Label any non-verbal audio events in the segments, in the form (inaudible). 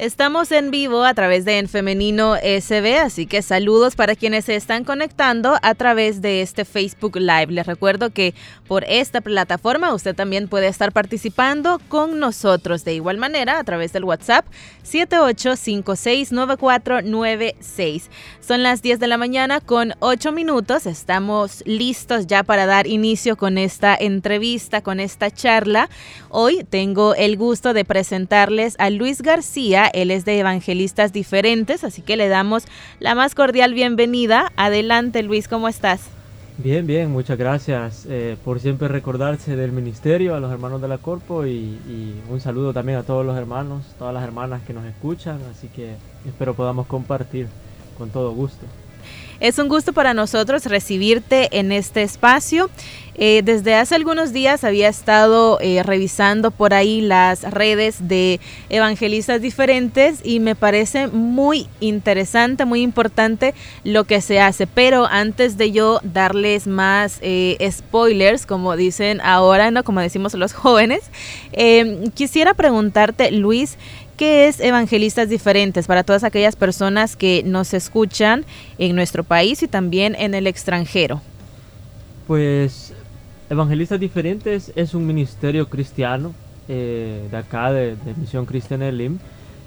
Estamos en vivo a través de En Femenino SB, así que saludos para quienes se están conectando a través de este Facebook Live. Les recuerdo que por esta plataforma usted también puede estar participando con nosotros de igual manera a través del WhatsApp 78569496. Son las 10 de la mañana con 8 minutos. Estamos listos ya para dar inicio con esta entrevista, con esta charla. Hoy tengo el gusto de presentarles a Luis García él es de Evangelistas Diferentes, así que le damos la más cordial bienvenida. Adelante Luis, ¿cómo estás? Bien, bien, muchas gracias eh, por siempre recordarse del ministerio, a los hermanos de la Corpo y, y, un saludo también a todos los hermanos, todas las hermanas que nos escuchan, así que espero podamos compartir con todo gusto. Es un gusto para nosotros recibirte en este espacio. Eh, desde hace algunos días había estado eh, revisando por ahí las redes de evangelistas diferentes y me parece muy interesante, muy importante lo que se hace. Pero antes de yo darles más eh, spoilers, como dicen ahora, ¿no? como decimos los (laughs) jóvenes, quisiera preguntarte, Luis, ¿Qué es Evangelistas Diferentes para todas aquellas personas que nos escuchan en nuestro país y también en el extranjero? Pues Evangelistas Diferentes es un ministerio cristiano eh, de acá, de, Misión Cristiana Elim,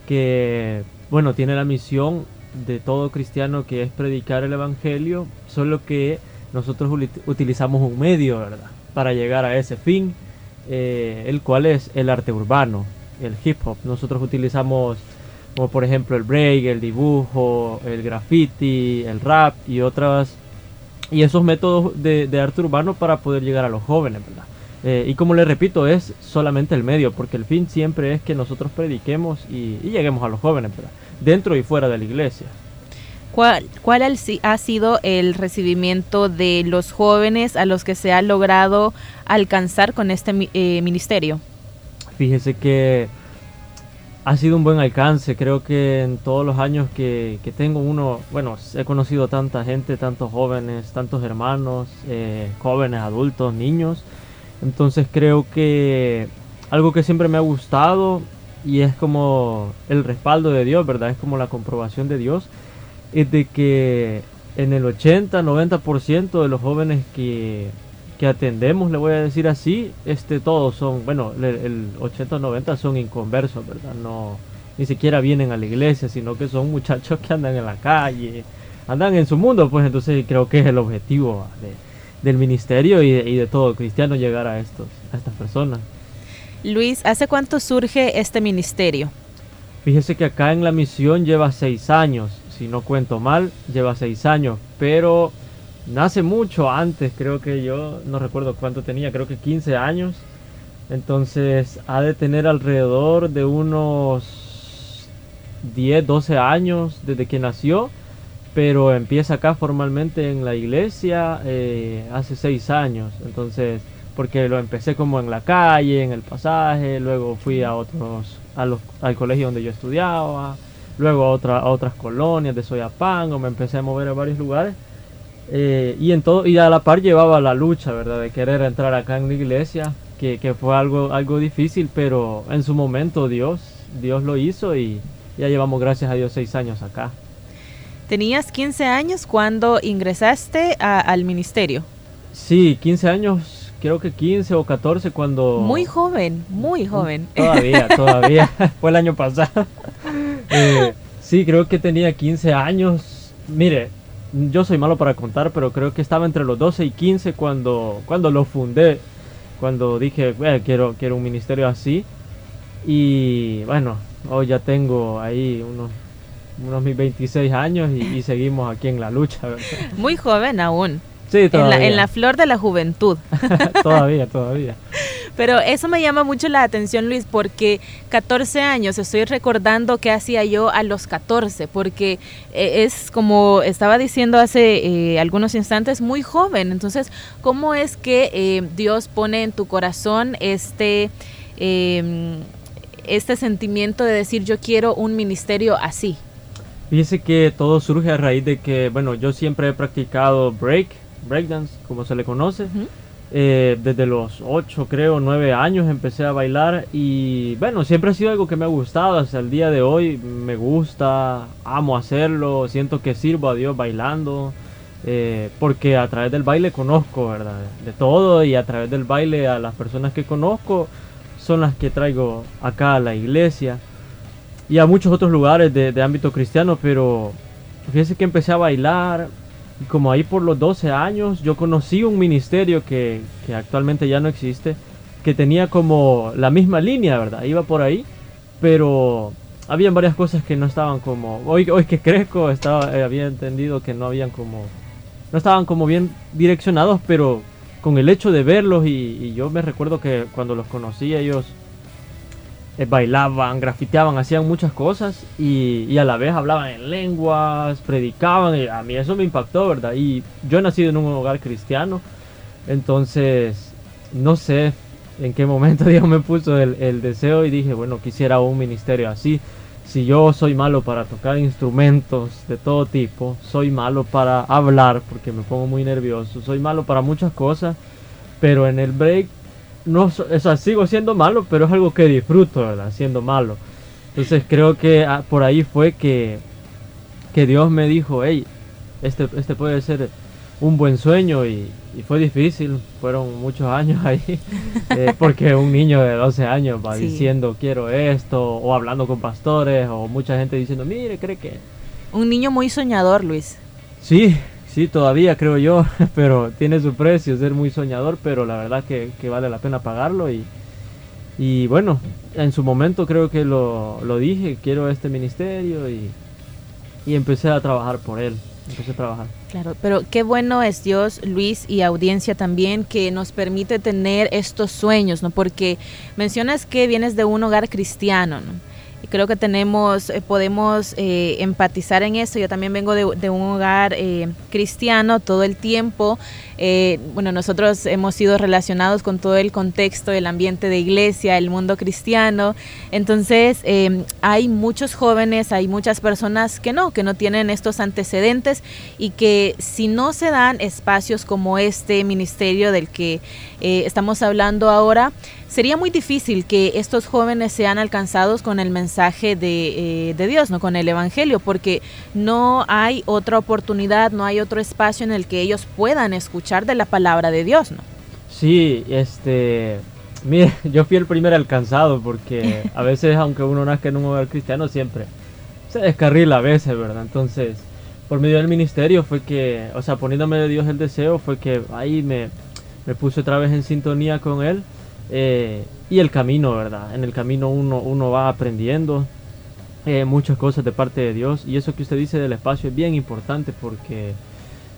que, bueno, tiene la misión de todo cristiano que es predicar el Evangelio, solo que nosotros utilizamos un medio, ¿verdad? Para llegar a ese fin, eh, el cual es el arte urbano el hip hop. Nosotros utilizamos como por ejemplo el break, el dibujo, el graffiti, el rap y otras y esos métodos de, arte urbano para poder llegar a los jóvenes, ¿verdad? Eh, y como les repito, es solamente el medio, porque el fin siempre es que nosotros prediquemos y, lleguemos a los jóvenes, ¿verdad? Dentro y fuera de la iglesia. ¿Cuál, ¿Cuál, ha sido el recibimiento de los jóvenes a los que se ha logrado alcanzar con este eh, ministerio? Fíjese que ha sido un buen alcance. Creo que en todos los años que, tengo uno, bueno, he conocido tanta gente, tantos jóvenes, tantos hermanos, eh, jóvenes, adultos, niños. Entonces creo que algo que siempre me ha gustado y es como el respaldo de Dios, ¿verdad? Es como la comprobación de Dios, es de que en el 80-90% de los jóvenes que, que atendemos, le voy a decir así, este todos son, bueno, el, 80 90 son inconversos, ¿verdad? No ni siquiera vienen a la iglesia, sino que son muchachos que andan en la calle, andan en su mundo, pues entonces creo que es el objetivo del ministerio y de, todo cristiano llegar a estos a estas personas. Luis, ¿hace cuánto surge este ministerio? Fíjese que acá en la misión lleva seis años, si no cuento mal, lleva seis años, pero nace mucho antes, creo que yo no recuerdo cuánto tenía, creo que 15 años. Entonces ha de tener alrededor de unos 10, 12 años desde que nació, pero empieza acá formalmente en la iglesia eh, hace 6 años. Entonces, porque lo empecé como en la calle, en el pasaje, luego fui a otros, a al colegio donde yo estudiaba, luego a, otra, a otras colonias de Soyapango, me empecé a mover a varios lugares eh, y en todo y a la par llevaba la lucha, ¿verdad? De querer entrar acá en la iglesia, que, que, fue algo, algo difícil, pero en su momento Dios, Dios lo hizo y ya llevamos, gracias a Dios, seis años acá. ¿Tenías 15 años cuando ingresaste al ministerio? Sí, 15 años, creo que 15 o 14 cuando... Muy joven, muy joven. (laughs) Todavía, todavía, (laughs) fue el año pasado. (laughs) Eh, sí, creo que tenía 15 años. Mire, yo soy malo para contar, pero creo que estaba entre los 12 y 15 cuando, cuando lo fundé, cuando dije, quiero, quiero un ministerio así. Y bueno, hoy ya tengo ahí unos, unos mis 26 años y, seguimos aquí en la lucha. Muy joven aún. Sí, todavía. En la, en la flor de la juventud. (laughs) todavía, todavía. Pero eso me llama mucho la atención, Luis, porque 14 años, estoy recordando qué hacía yo a los 14, porque eh, es como estaba diciendo hace eh, algunos instantes, muy joven. Entonces, ¿cómo es que eh, Dios pone en tu corazón este, em, este sentimiento de decir yo quiero un ministerio así? Fíjese que todo surge a raíz de que, bueno, yo siempre he practicado break, breakdance, como se le conoce. Eh, desde los 8, creo, 9 años empecé a bailar y bueno, siempre ha sido algo que me ha gustado, hasta el día de hoy me gusta, amo hacerlo, siento que sirvo a Dios bailando, eh, porque a través del baile conozco, ¿verdad? De todo y a través del baile a las personas que conozco son las que traigo acá a la iglesia y a muchos otros lugares de, de ámbito cristiano, pero fíjese que empecé a bailar, y como ahí por los 12 años yo conocí un ministerio que, que, actualmente ya no existe, que tenía como la misma línea, ¿verdad? Iba por ahí, pero habían varias cosas que no estaban como... Hoy, hoy que crezco estaba, eh, había entendido que no habían como... No estaban como bien direccionados, pero con el hecho de verlos y, y yo me recuerdo que cuando los conocí ellos bailaban, grafiteaban, hacían muchas cosas y, y, a la vez hablaban en lenguas, predicaban y a mí eso me impactó, ¿verdad? Y yo he nacido en un hogar cristiano, entonces no sé en qué momento (laughs) Dios me puso el, el deseo y dije, bueno, quisiera un ministerio así. Si yo soy malo para tocar instrumentos de todo tipo, soy malo para hablar porque me pongo muy nervioso, soy malo para muchas cosas, pero en el break no, o sea, sigo siendo malo, pero es algo que disfruto, ¿verdad? Siendo malo. Entonces creo que ah, por ahí fue que, que Dios me dijo, hey, este, este puede ser un buen sueño y, fue difícil, fueron muchos años ahí, (laughs) eh, porque un niño de 12 años va diciendo quiero esto, o hablando con pastores, o mucha gente diciendo, mire, cree que... Un niño muy soñador, Luis. Sí, Sí, todavía creo yo, (laughs) pero tiene su precio, ser muy soñador, pero la verdad que, vale la pena pagarlo y, y bueno, en su momento creo que lo, lo dije, quiero este ministerio y, y empecé a trabajar por él, empecé a trabajar. Claro, pero qué bueno es Dios, Luis y audiencia también que nos permite tener estos sueños, ¿no? Porque mencionas que vienes de un hogar cristiano, ¿no? Creo que tenemos, eh, podemos eh, empatizar en eso. Yo también vengo de, un hogar eh, cristiano todo el tiempo. bueno, nosotros hemos sido relacionados con todo el contexto, el ambiente de iglesia, el mundo cristiano. Entonces, hay muchos jóvenes, hay muchas personas que no, que no tienen estos antecedentes y que si no se dan espacios como este ministerio del que estamos hablando ahora, sería muy difícil que estos jóvenes sean alcanzados con el mensaje de, eh, de, Dios, no con el Evangelio, porque no hay otra oportunidad, no hay otro espacio en el que ellos puedan escuchar de la palabra de Dios, ¿no? Sí, este, mire, (laughs) yo fui el primer alcanzado porque a veces, aunque uno nazca en un hogar cristiano, siempre se descarrila a veces, ¿verdad? Entonces, por medio del ministerio fue que, o sea, poniéndome de Dios el deseo, fue que ahí me, me puse otra vez en sintonía con Él eh, y el camino, ¿verdad? En el camino uno, uno va aprendiendo eh, muchas cosas de parte de Dios. Y eso que usted dice del espacio es bien importante porque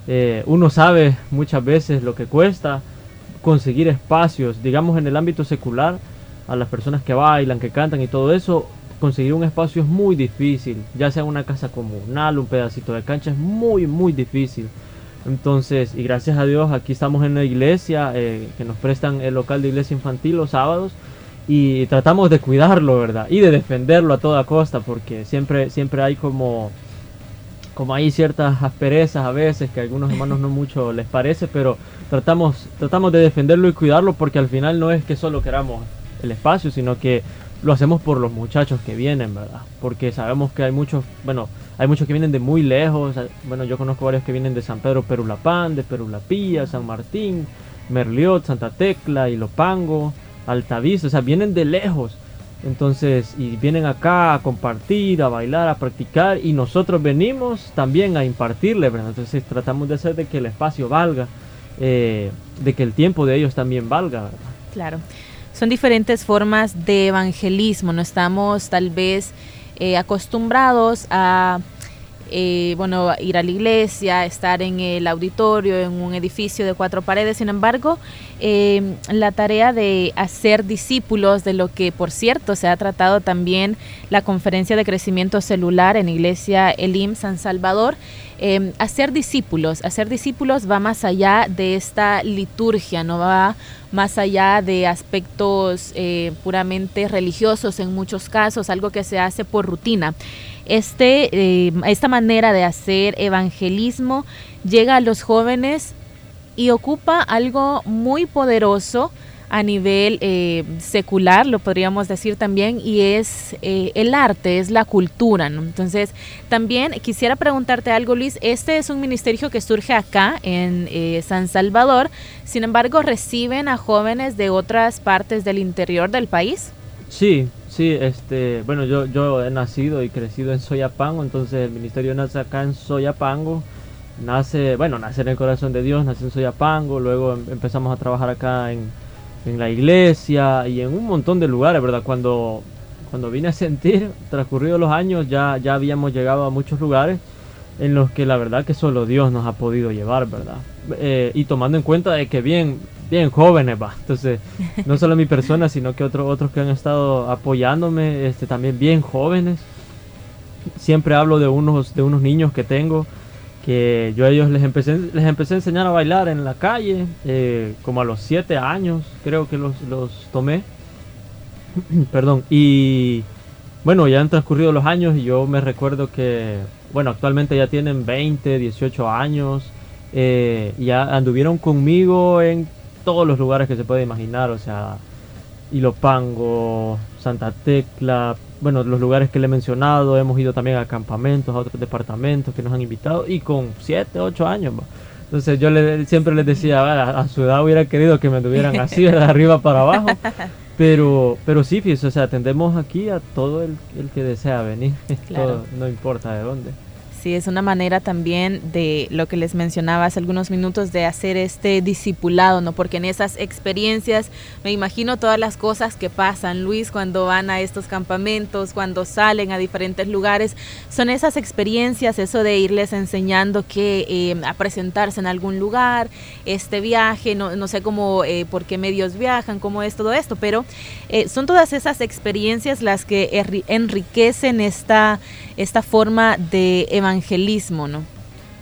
eh, uno sabe muchas veces lo que cuesta conseguir espacios, digamos en el ámbito secular, a las personas que bailan, que cantan y todo eso, conseguir un espacio es muy difícil, ya sea una casa comunal, un pedacito de cancha, es muy, muy difícil. Entonces, y gracias a Dios, aquí estamos en la iglesia, eh, que nos prestan el local de iglesia infantil los sábados y tratamos de cuidarlo, ¿verdad? Y de defenderlo a toda costa, porque siempre, siempre hay como, como hay ciertas asperezas a veces que a algunos hermanos no mucho les parece, pero tratamos, tratamos de defenderlo y cuidarlo porque al final no es que solo queramos el espacio, sino que lo hacemos por los muchachos que vienen, ¿verdad? Porque sabemos que hay muchos, bueno, hay muchos que vienen de muy lejos. Bueno, yo conozco varios que vienen de San Pedro Perulapán, de Perulapía, San Martín, Merliot, Santa Tecla, Ilopango, Altavista, o sea, vienen de lejos. Entonces, y vienen acá a compartir, a bailar, a practicar, y nosotros venimos también a impartirle, ¿verdad? Entonces tratamos de hacer de que el espacio valga, eh, de que el tiempo de ellos también valga, ¿verdad? Claro. Son diferentes formas de evangelismo, no estamos tal vez eh, acostumbrados a eh, bueno, ir a la iglesia, estar en el auditorio, en un edificio de cuatro paredes. Sin embargo, eh, la tarea de hacer discípulos, de lo que, por cierto, se ha tratado también la conferencia de crecimiento celular en Iglesia Elim San Salvador, eh, hacer discípulos, hacer discípulos va más allá de esta liturgia, no va más allá de aspectos puramente religiosos en muchos casos, algo que se hace por rutina. Este, eh, esta manera de hacer evangelismo llega a los jóvenes y ocupa algo muy poderoso a nivel eh, secular, lo podríamos decir también, y es eh, el arte, es la cultura. Entonces, también quisiera preguntarte algo, Luis. Este es un ministerio que surge acá en San Salvador, sin embargo, reciben a jóvenes de otras partes del interior del país. Sí, Sí, este, bueno, yo, yo he nacido y crecido en Soyapango, entonces el ministerio nace acá en Soyapango, nace, bueno, nace en el corazón de Dios, nace en Soyapango, luego em, empezamos a trabajar acá en, en, la iglesia y en un montón de lugares, ¿verdad? Cuando, cuando vine a sentir, transcurridos los años, ya, ya habíamos llegado a muchos lugares en los que la verdad que solo Dios nos ha podido llevar, ¿verdad? Eh, y tomando en cuenta de que bien, bien jóvenes, va. Entonces, no solo mi persona, sino que otros otros que han estado apoyándome, este, también bien jóvenes. Siempre hablo de unos, de unos niños que tengo, que yo a ellos les empecé, les empecé a enseñar a bailar en la calle, eh, como a los 7 años, creo que los, los tomé. (clears throat) Perdón, y bueno, ya han transcurrido los años y yo me recuerdo que, bueno, actualmente ya tienen 20, 18 años. Eh, ya anduvieron conmigo en todos los lugares que se puede imaginar, o sea, Ilopango, Santa Tecla, bueno, los lugares que le he mencionado, hemos ido también a campamentos, a otros departamentos que nos han invitado y con 7, 8 años. Entonces yo le, siempre les decía, a, su edad hubiera querido que me tuvieran así, de (laughs) arriba para abajo. (laughs) Pero, pero sí, fíjese, o sea, atendemos aquí a todo el, el que desea venir, (laughs) no importa de dónde. Sí, es una manera también de lo que les mencionaba hace algunos minutos de hacer este discipulado, ¿no? Porque en esas experiencias me imagino todas las cosas que pasan, Luis, cuando van a estos campamentos, cuando salen a diferentes lugares, son esas experiencias, eso de irles enseñando que eh, a presentarse en algún lugar, este viaje, no, no sé cómo, eh, por qué medios viajan, cómo es todo esto, pero eh, son todas esas experiencias las que enriquecen esta, esta forma de evangelizar evangelismo, ¿no?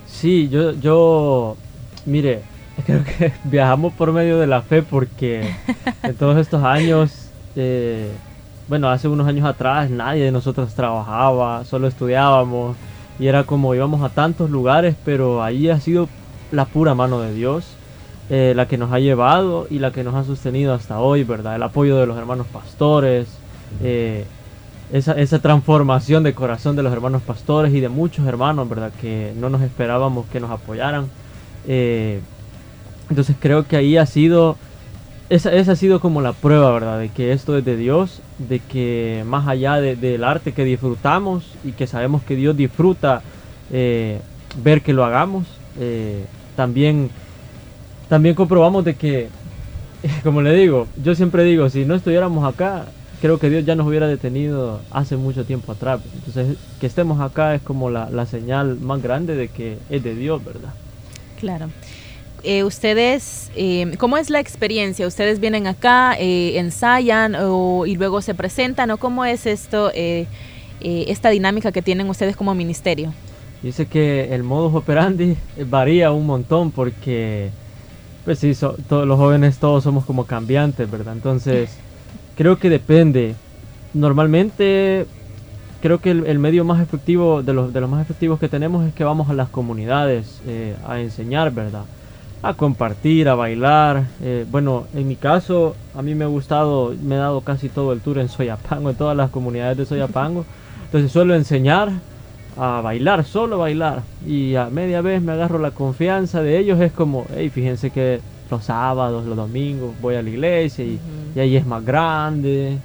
Sí, yo, yo, mire, (laughs) creo que viajamos por medio de la fe porque (laughs) en todos estos años, eh, bueno, hace unos años atrás nadie de nosotros trabajaba, solo estudiábamos y era como íbamos a tantos lugares, pero ahí ha sido la pura mano de Dios. Eh, la que nos ha llevado y la que nos ha sostenido hasta hoy, ¿verdad? El apoyo de los hermanos pastores, eh, esa, esa transformación de corazón de los hermanos pastores y de muchos hermanos, ¿verdad? Que no nos esperábamos que nos apoyaran. Eh, entonces creo que ahí ha sido, esa, esa, ha sido como la prueba, ¿verdad? De que esto es de Dios, de que más allá del arte que disfrutamos y que sabemos que Dios disfruta eh, ver que lo hagamos, eh, también, también comprobamos de que, (laughs) como le digo, yo siempre digo, si no estuviéramos acá, creo que Dios ya nos hubiera detenido hace mucho tiempo atrás. Entonces, que estemos acá es como la, señal más grande de que es de Dios, ¿verdad? Claro. Eh, ustedes, eh, ¿cómo es la experiencia? ¿Ustedes vienen acá, eh, ensayan y luego se presentan? ¿O cómo es esto, esta dinámica que tienen ustedes como ministerio? Dice que el modus operandi varía un montón porque, pues sí, todos los jóvenes todos somos como cambiantes, ¿verdad? Entonces... Creo que depende. Normalmente creo que el, medio más efectivo de los, de los más efectivos que tenemos es que vamos a las comunidades eh, a enseñar, ¿verdad? A compartir, a bailar. Eh, bueno, en mi caso, a mí me ha gustado, me he dado casi todo el tour en Soyapango, en todas las comunidades de Soyapango. Entonces suelo enseñar a bailar, solo bailar. Y a media vez me agarro la confianza de ellos. Es como, hey, fíjense que los sábados, los domingos, voy a la iglesia y, ahí es más grande,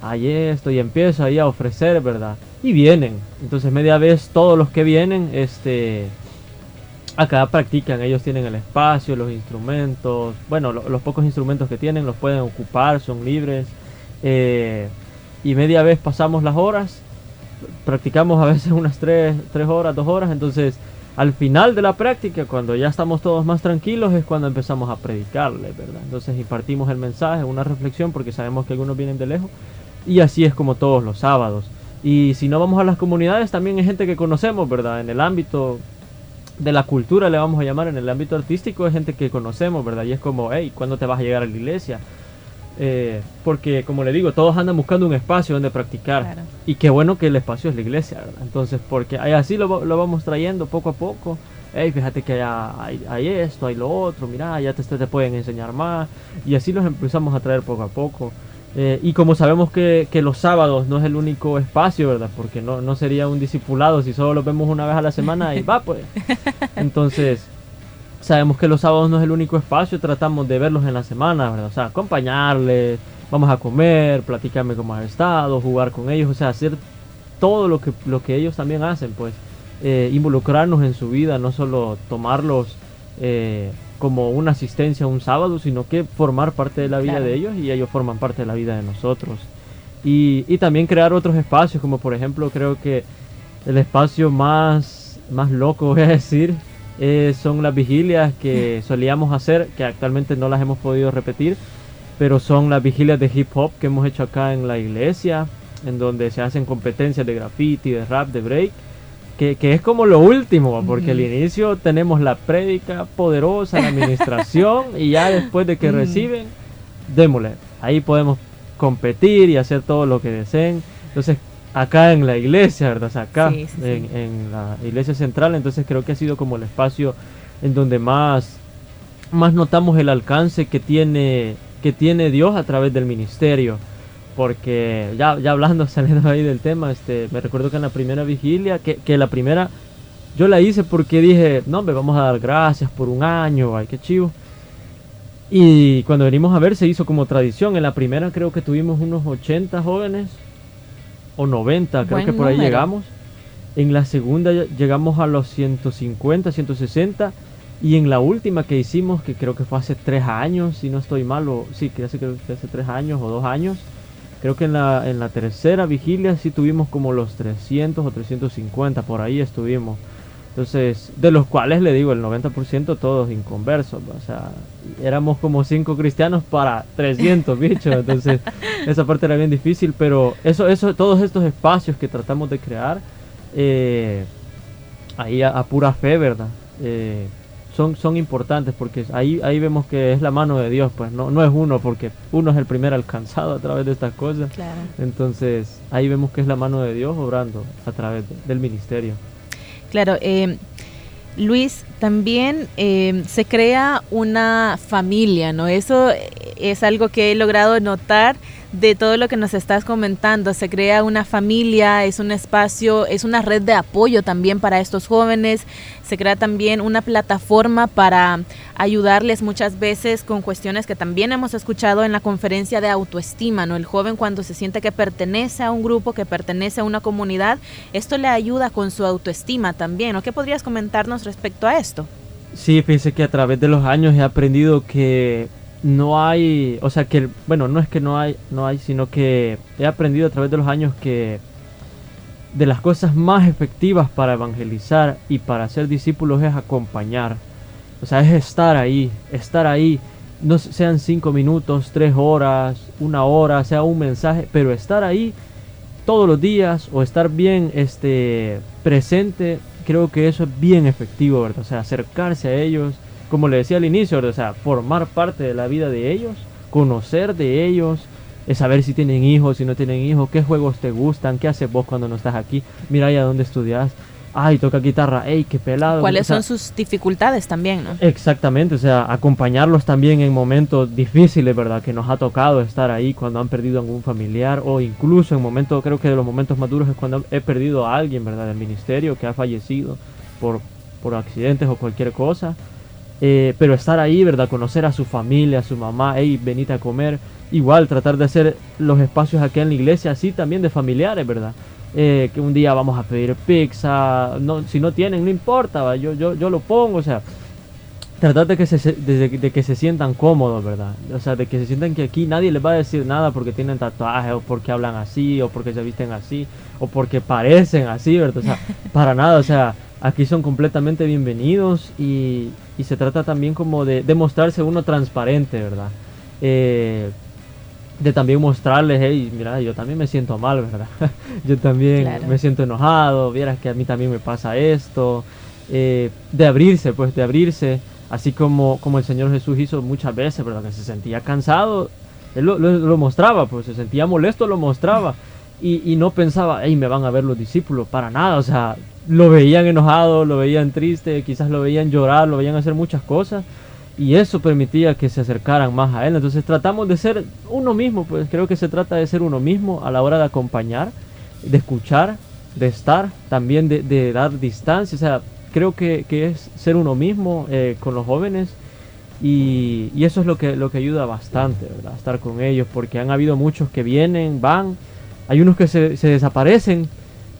ahí esto, y empiezo ahí a ofrecer, ¿verdad? Y vienen, entonces media vez todos los que vienen, este, acá practican, ellos tienen el espacio, los instrumentos, bueno, los pocos instrumentos que tienen los pueden ocupar, son libres, eh, y media vez pasamos las horas, practicamos a veces unas 3, tres horas, 2 horas, entonces al final de la práctica, cuando ya estamos todos más tranquilos, es cuando empezamos a predicarle, ¿verdad? Entonces impartimos el mensaje, una reflexión, porque sabemos que algunos vienen de lejos, y así es como todos los sábados. Y si no vamos a las comunidades, también hay gente que conocemos, ¿verdad? En el ámbito de la cultura, le vamos a llamar, en el ámbito artístico, hay gente que conocemos, ¿verdad? Y es como, hey, ¿cuándo te vas a llegar a la iglesia? Eh, porque, como le digo, todos andan buscando un espacio donde practicar. Y qué bueno que el espacio es la iglesia, ¿verdad? Entonces, porque así lo, lo, vamos trayendo poco a poco. Hey, fíjate que hay, hay, esto, hay lo otro, mira, ya te, te pueden enseñar más. Y así los empezamos a traer poco a poco. Eh, y como sabemos que, que, los sábados no es el único espacio, ¿verdad? Porque no, no sería un discipulado si solo los vemos una vez a la semana y (laughs) va, pues. Entonces, sabemos que los sábados no es el único espacio, tratamos de verlos en la semana, ¿verdad? O sea, acompañarles, vamos a comer, platicarme cómo has estado, jugar con ellos, o sea, hacer todo lo que, lo que ellos también hacen, pues, eh, involucrarnos en su vida, no solo tomarlos eh, como una asistencia un sábado, sino que formar parte de la vida de ellos y ellos forman parte de la vida de nosotros. Y, y también crear otros espacios, como por ejemplo creo que el espacio más, más loco, voy a decir, eh, son las vigilias que solíamos hacer, que actualmente no las hemos podido repetir, pero son las vigilias de hip hop que hemos hecho acá en la iglesia, en donde se hacen competencias de graffiti, de rap, de break, que, es como lo último, porque al inicio tenemos la prédica poderosa, la administración, (laughs) y ya después de que reciben, démosle, ahí podemos competir y hacer todo lo que deseen. Entonces acá en la iglesia, ¿verdad? acá en, la iglesia central, entonces creo que ha sido como el espacio en donde más, más notamos el alcance que tiene, que tiene Dios a través del ministerio. Porque ya, ya hablando, (laughs) saliendo ahí del tema, este, me recuerdo que en la primera vigilia, que, que la primera yo la hice porque dije, no, me vamos a dar gracias por un año, ay, qué chivo. Y cuando venimos a ver se hizo como tradición. En la primera creo que tuvimos unos 80 jóvenes o 90, creo que por ahí llegamos. En la segunda llegamos a los 150, 160. Y en la última que hicimos, que creo que fue hace tres años, si no estoy mal, o sí, que hace, que hace tres años o dos años, creo que en la, en la tercera vigilia sí tuvimos como los 300 o 350, por ahí estuvimos. Entonces, de los cuales le digo, el 90% todos inconversos. O sea, éramos como cinco cristianos para 300 bichos. Entonces, (laughs) esa parte era bien difícil. Pero eso, eso, todos estos espacios que tratamos de crear, eh, ahí a, pura fe, ¿verdad? Eh, son, son importantes porque ahí, ahí vemos que es la mano de Dios, pues no, no es uno, porque uno es el primer alcanzado a través de estas cosas. Entonces, ahí vemos que es la mano de Dios obrando a través del ministerio. Claro, eh, Luis, también eh, se crea una familia, ¿no? Eso es algo que he logrado notar de todo lo que nos estás comentando. Se crea una familia, es un espacio, es una red de apoyo también para estos jóvenes. Se crea también una plataforma para ayudarles muchas veces con cuestiones que también hemos escuchado en la conferencia de autoestima, ¿no? El joven cuando se siente que pertenece a un grupo, que pertenece a una comunidad, esto le ayuda con su autoestima también. ¿O qué podrías comentarnos respecto a esto? Sí, fíjese que a través de los años he aprendido que no hay, o sea que, bueno, no es que no hay, no hay, sino que he aprendido a través de los años que de las cosas más efectivas para evangelizar y para ser discípulos es acompañar. O sea, es estar ahí, estar ahí, no sean cinco minutos, tres horas, una hora, sea un mensaje, pero estar ahí todos los días o estar bien este, presente, creo que eso es bien efectivo, ¿verdad? O sea, acercarse a ellos, como le decía al inicio, o sea, formar parte de la vida de ellos, conocer de ellos, es saber si tienen hijos, si no tienen hijos, qué juegos te gustan, qué haces vos cuando no estás aquí, mira ahí a dónde estudias, ay, toca guitarra, ey, qué pelado. ¿Cuáles son sus dificultades también, no? Exactamente, o sea, acompañarlos también en momentos difíciles, ¿verdad? Que nos ha tocado estar ahí cuando han perdido a algún familiar o incluso en momentos, creo que de los momentos más duros es cuando he perdido a alguien, ¿verdad? Del ministerio que ha fallecido por, por accidentes o cualquier cosa. Eh, pero estar ahí, ¿verdad? Conocer a su familia, a su mamá, hey, venite a comer. Igual tratar de hacer los espacios aquí en la iglesia, así también de familiares, ¿verdad? Eh, que un día vamos a pedir pizza, no, si no tienen, no importa, yo, yo, yo lo pongo, o sea, tratar de que, se, de, que se sientan cómodos, ¿verdad? O sea, de que se sientan que aquí nadie les va a decir nada porque tienen tatuajes o porque hablan así o porque se visten así o porque parecen así, ¿verdad? O sea, para nada, o sea, aquí son completamente bienvenidos y, y se trata también como de, de mostrarse uno transparente, ¿verdad? Eh, de también mostrarles, hey, mira, yo también me siento mal, ¿verdad? (laughs) yo también me siento enojado, vieras que a mí también me pasa esto, eh, de abrirse, pues de abrirse, así como, como el Señor Jesús hizo muchas veces, ¿verdad? Que se sentía cansado, Él lo, mostraba, pues se sentía molesto, lo mostraba, y, y no pensaba, hey, me van a ver los discípulos, para nada, o sea, lo veían enojado, lo veían triste, quizás lo veían llorar, lo veían hacer muchas cosas, y eso permitía que se acercaran más a él. Entonces tratamos de ser uno mismo, pues creo que se trata de ser uno mismo a la hora de acompañar, de escuchar, de estar, también de, dar distancia. O sea, creo que, es ser uno mismo eh, con los jóvenes y, eso es lo que, lo que ayuda bastante, ¿verdad? Estar con ellos, porque han habido muchos que vienen, van, hay unos que se, se desaparecen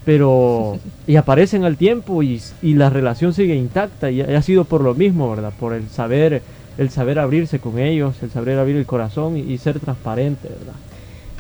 pero y aparecen al tiempo y, la relación sigue intacta y ha sido por lo mismo, ¿verdad? Por el saber, el saber abrirse con ellos, el saber abrir el corazón y, ser transparente, ¿verdad?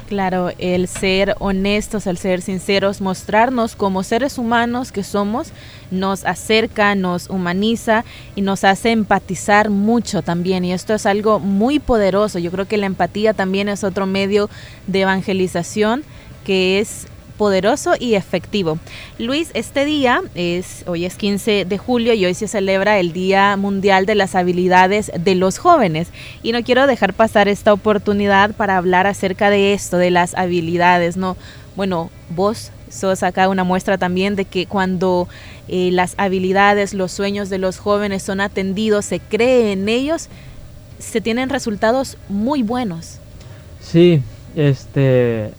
Claro, el ser honestos, el ser sinceros, mostrarnos como seres humanos que somos, nos acerca, nos humaniza y nos hace empatizar mucho también. Y esto es algo muy poderoso. Yo creo que la empatía también es otro medio de evangelización que es poderoso y efectivo. Luis, este día es hoy es 15 de julio y hoy se celebra el Día Mundial de las Habilidades de los Jóvenes y no quiero dejar pasar esta oportunidad para hablar acerca de esto, de las habilidades, ¿no? Bueno, vos sos acá una muestra también de que cuando eh, las habilidades, los sueños de los jóvenes son atendidos, se cree en ellos, se tienen resultados muy buenos. Sí, este,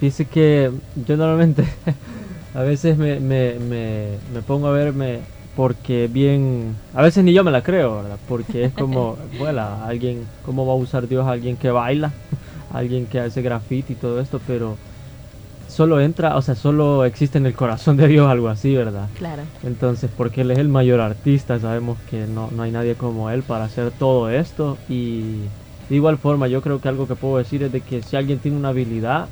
Dice que yo normalmente (laughs) a veces me, me, me, pongo a verme porque bien, a veces ni yo me la creo, ¿verdad? Porque es como, (laughs) bueno, alguien, ¿cómo va a usar Dios a alguien que baila? (laughs) alguien que hace graffiti y todo esto, pero solo entra, o sea, solo existe en el corazón de Dios algo así, ¿verdad? Claro. Entonces, porque Él es el mayor artista, sabemos que no, no hay nadie como Él para hacer todo esto y de igual forma yo creo que algo que puedo decir es de que si alguien tiene una habilidad,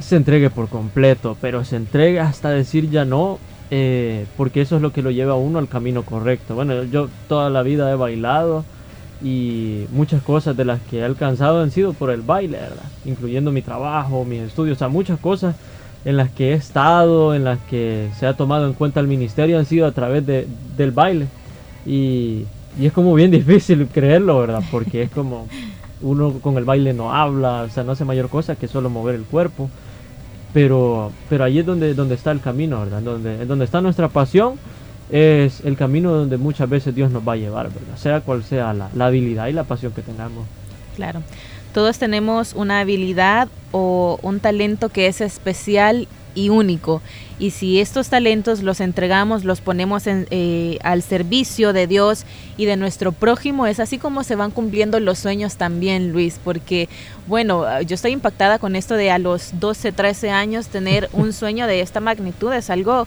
se entregue por completo, pero se entregue hasta decir ya no, eh, porque eso es lo que lo lleva a uno al camino correcto. Bueno, yo toda la vida he bailado y muchas cosas de las que he alcanzado han sido por el baile, ¿verdad? Incluyendo mi trabajo, mis estudios, o sea, muchas cosas en las que he estado, en las que se ha tomado en cuenta el ministerio han sido a través de, del baile. Y, y es como bien (laughs) difícil creerlo, ¿verdad? Porque es como uno con el baile no habla, o sea, no hace mayor cosa que solo mover el cuerpo. Pero, pero ahí es donde, donde está el camino, ¿verdad? Donde, donde está nuestra pasión, es el camino donde muchas veces Dios nos va a llevar, ¿verdad? Sea cual sea la, la habilidad y la pasión que tengamos. Claro. Todos tenemos una habilidad o un talento que es especial y único. Y si estos talentos los entregamos, los ponemos en, eh, al servicio de Dios y de nuestro prójimo, es así como se van cumpliendo los sueños también, Luis, porque, bueno, yo estoy impactada con esto de a los 12, 13 años tener un sueño de esta magnitud, es algo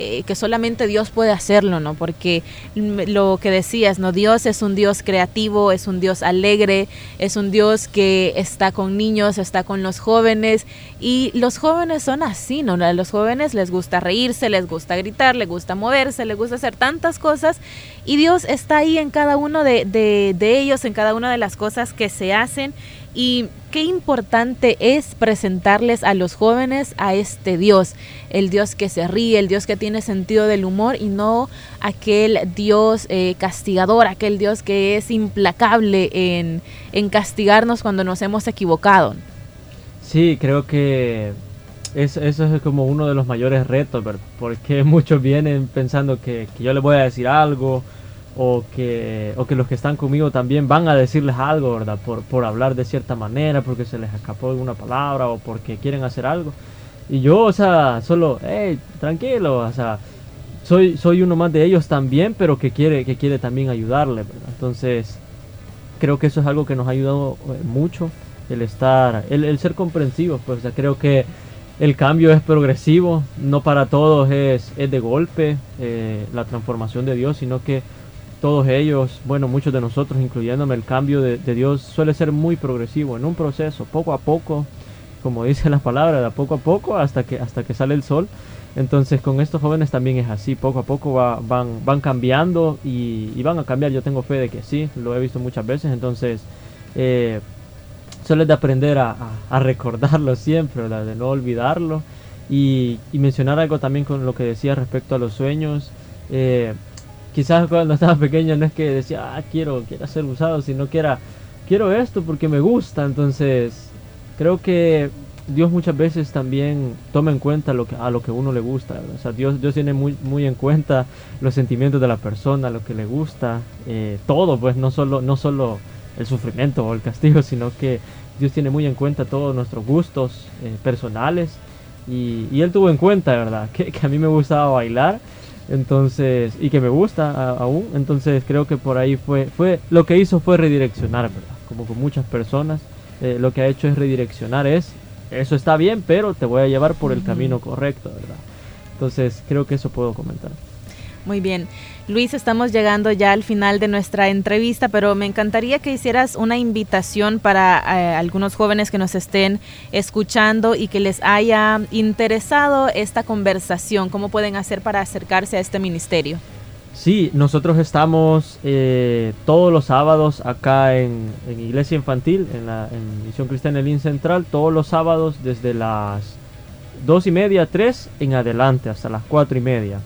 eh, que solamente Dios puede hacerlo, ¿no? Porque lo que decías, ¿no? Dios es un Dios creativo, es un Dios alegre, es un Dios que está con niños, está con los jóvenes y los jóvenes son así, ¿no? A los jóvenes les gusta reírse, les gusta gritar, les gusta moverse, les gusta hacer tantas cosas y Dios está ahí en cada uno de, de ellos, en cada una de las cosas que se hacen y qué importante es presentarles a los jóvenes a este Dios, el Dios que se ríe, el Dios que tiene sentido del humor y no aquel Dios eh, castigador, aquel Dios que es implacable en, castigarnos cuando nos hemos equivocado. Sí, creo que eso, es como uno de los mayores retos. Porque (laughs) muchos vienen pensando que yo les voy a decir algo o que, o que los que están conmigo también van a decirles algo, ¿verdad? Por, por hablar de cierta manera, porque se les escapó alguna palabra o porque quieren hacer algo. Y yo, o sea, solo, hey, tranquilo, o sea, soy, soy uno más de ellos también, pero que quiere, que quiere también ayudarle, ¿verdad? Entonces, creo que eso es algo que nos ha ayudado eh, mucho, el estar, el, el ser comprensivos, pues, o sea, creo que el cambio es progresivo, no para todos es, es de golpe eh, la transformación de Dios, sino que todos ellos, bueno, muchos de nosotros, incluyéndome, el cambio de, Dios suele ser muy progresivo, en un proceso, poco a poco, como dice la palabra, de poco a poco hasta que, hasta que sale el sol. Entonces con estos jóvenes también es así, poco a poco van, van cambiando y, van a cambiar, yo tengo fe de que sí, lo he visto muchas veces, entonces eh, de aprender a, recordarlo siempre, de no olvidarlo y, mencionar algo también con lo que decía respecto a los sueños. Eh, quizás cuando estaba pequeño no es que decía, ah, quiero, quiero ser usado, sino que era, quiero esto porque me gusta. Entonces, creo que Dios muchas veces también toma en cuenta lo que, a lo que uno le gusta. O sea, Dios, Dios tiene muy, muy en cuenta los sentimientos de la persona, lo que le gusta, eh, todo, pues no solo, no solo el sufrimiento o el castigo, sino que Dios tiene muy en cuenta todos nuestros gustos eh, personales. Y, Él tuvo en cuenta, ¿verdad? (laughs) Que, que a mí me gustaba bailar entonces, y que me gusta aún. Entonces creo que por ahí fue, fue, lo que hizo fue redireccionar, ¿verdad? Como con muchas personas, eh, lo que ha hecho es redireccionar, es, eso está bien, pero te voy a llevar por el camino correcto, ¿verdad? Entonces creo que eso puedo comentar. Muy bien. Luis, estamos llegando ya al final de nuestra entrevista, pero me encantaría que hicieras una invitación para eh, algunos jóvenes que nos estén escuchando y que les haya interesado esta conversación. ¿Cómo pueden hacer para acercarse a este ministerio? Sí, nosotros estamos eh, todos los sábados acá en, Iglesia Infantil, en la Misión Cristiana Elín Central, todos los sábados desde las dos y media, tres en adelante, hasta las cuatro y media.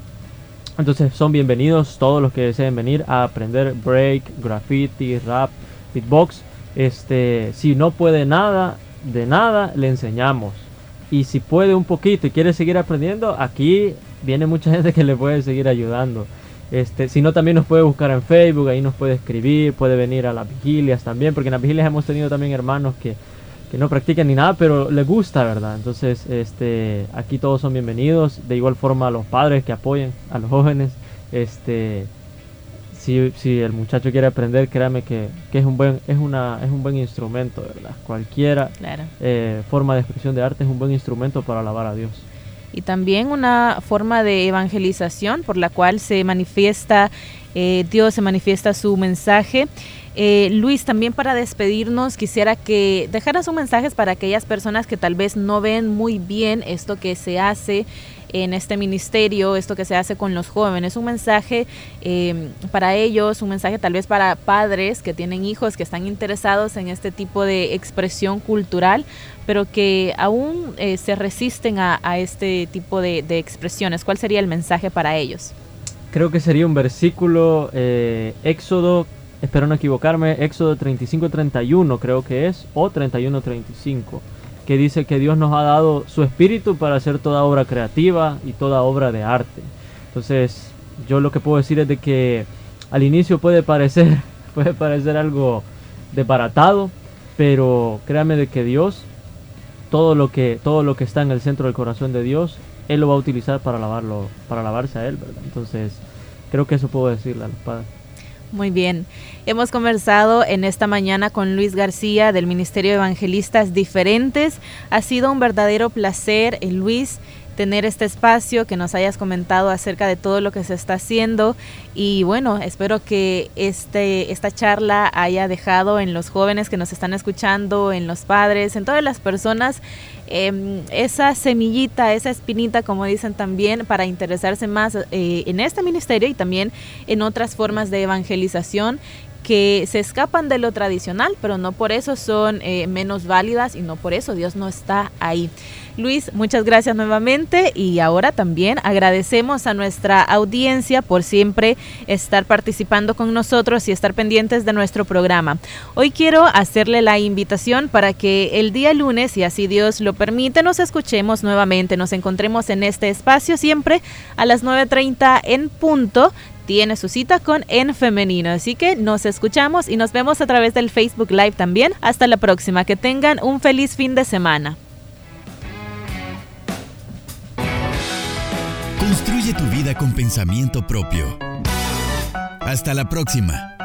Entonces son bienvenidos todos los que deseen venir a aprender break, graffiti, rap, beatbox. Este, si no puede nada, de nada, le enseñamos. Y si puede un poquito y quiere seguir aprendiendo, aquí viene mucha (laughs) gente que le puede seguir ayudando. Este, si no, también nos puede buscar en Facebook, ahí nos puede escribir, puede venir a las vigilias también, porque en las vigilias hemos tenido también hermanos que que no practican ni nada, pero les gusta, ¿verdad? Entonces, este, aquí todos son bienvenidos. De igual forma a los padres que apoyen a los jóvenes. Este, si, si el muchacho quiere aprender, créame que, que, es un buen, es una, es un buen instrumento, ¿verdad? Cualquiera eh, forma de expresión de arte es un buen instrumento para alabar a Dios. Y también una forma de evangelización por la cual se manifiesta eh, Dios, se manifiesta su mensaje. Eh, Luis, también para despedirnos, quisiera que dejaras un mensaje para aquellas personas que tal vez no ven muy bien esto que se hace en este ministerio, esto que se hace con los jóvenes, un mensaje em, para ellos, un mensaje tal vez para padres que tienen hijos que están interesados en este tipo de expresión cultural, pero que aún eh, se resisten a, este tipo de, expresiones. ¿Cuál sería el mensaje para ellos? Creo que sería un versículo, eh, Éxodo espero no equivocarme, Éxodo 35-31 creo que es, o 31-35, que dice que Dios nos ha dado su espíritu para hacer toda obra creativa y toda obra de arte. Entonces, yo lo que puedo decir es de que al inicio puede parecer, (laughs) puede parecer algo desbaratado, pero créame de que Dios, todo lo que, todo lo que está en el centro del corazón de Dios, Él lo va a utilizar para lavarlo, para lavarse a Él, ¿verdad? Entonces, creo que eso puedo decirle a los padres. Muy bien. Hemos conversado en esta mañana con Luis García del Ministerio de Evangelistas Diferentes. Ha sido un verdadero placer, eh, Luis tener este espacio, que nos hayas comentado acerca de todo lo que se está haciendo y bueno, espero que este, esta charla haya dejado en los jóvenes que nos están escuchando, en los padres, en todas las personas, em, esa semillita, esa espinita, como dicen también, para interesarse más eh, en este ministerio y también en otras formas de evangelización que se escapan de lo tradicional, pero no por eso son eh, menos válidas y no por eso Dios no está ahí. Luis, muchas gracias nuevamente y ahora también agradecemos a nuestra audiencia por siempre estar participando con nosotros y estar pendientes de nuestro programa. Hoy quiero hacerle la invitación para que el día lunes, si así Dios lo permite, nos escuchemos nuevamente, nos encontremos en este espacio siempre a las 9.30 en punto tiene su cita con En Femenino. Así que nos escuchamos y nos vemos a través del Facebook Live también. Hasta la próxima. Que tengan un feliz fin de semana. Construye tu vida con pensamiento propio. Hasta la próxima.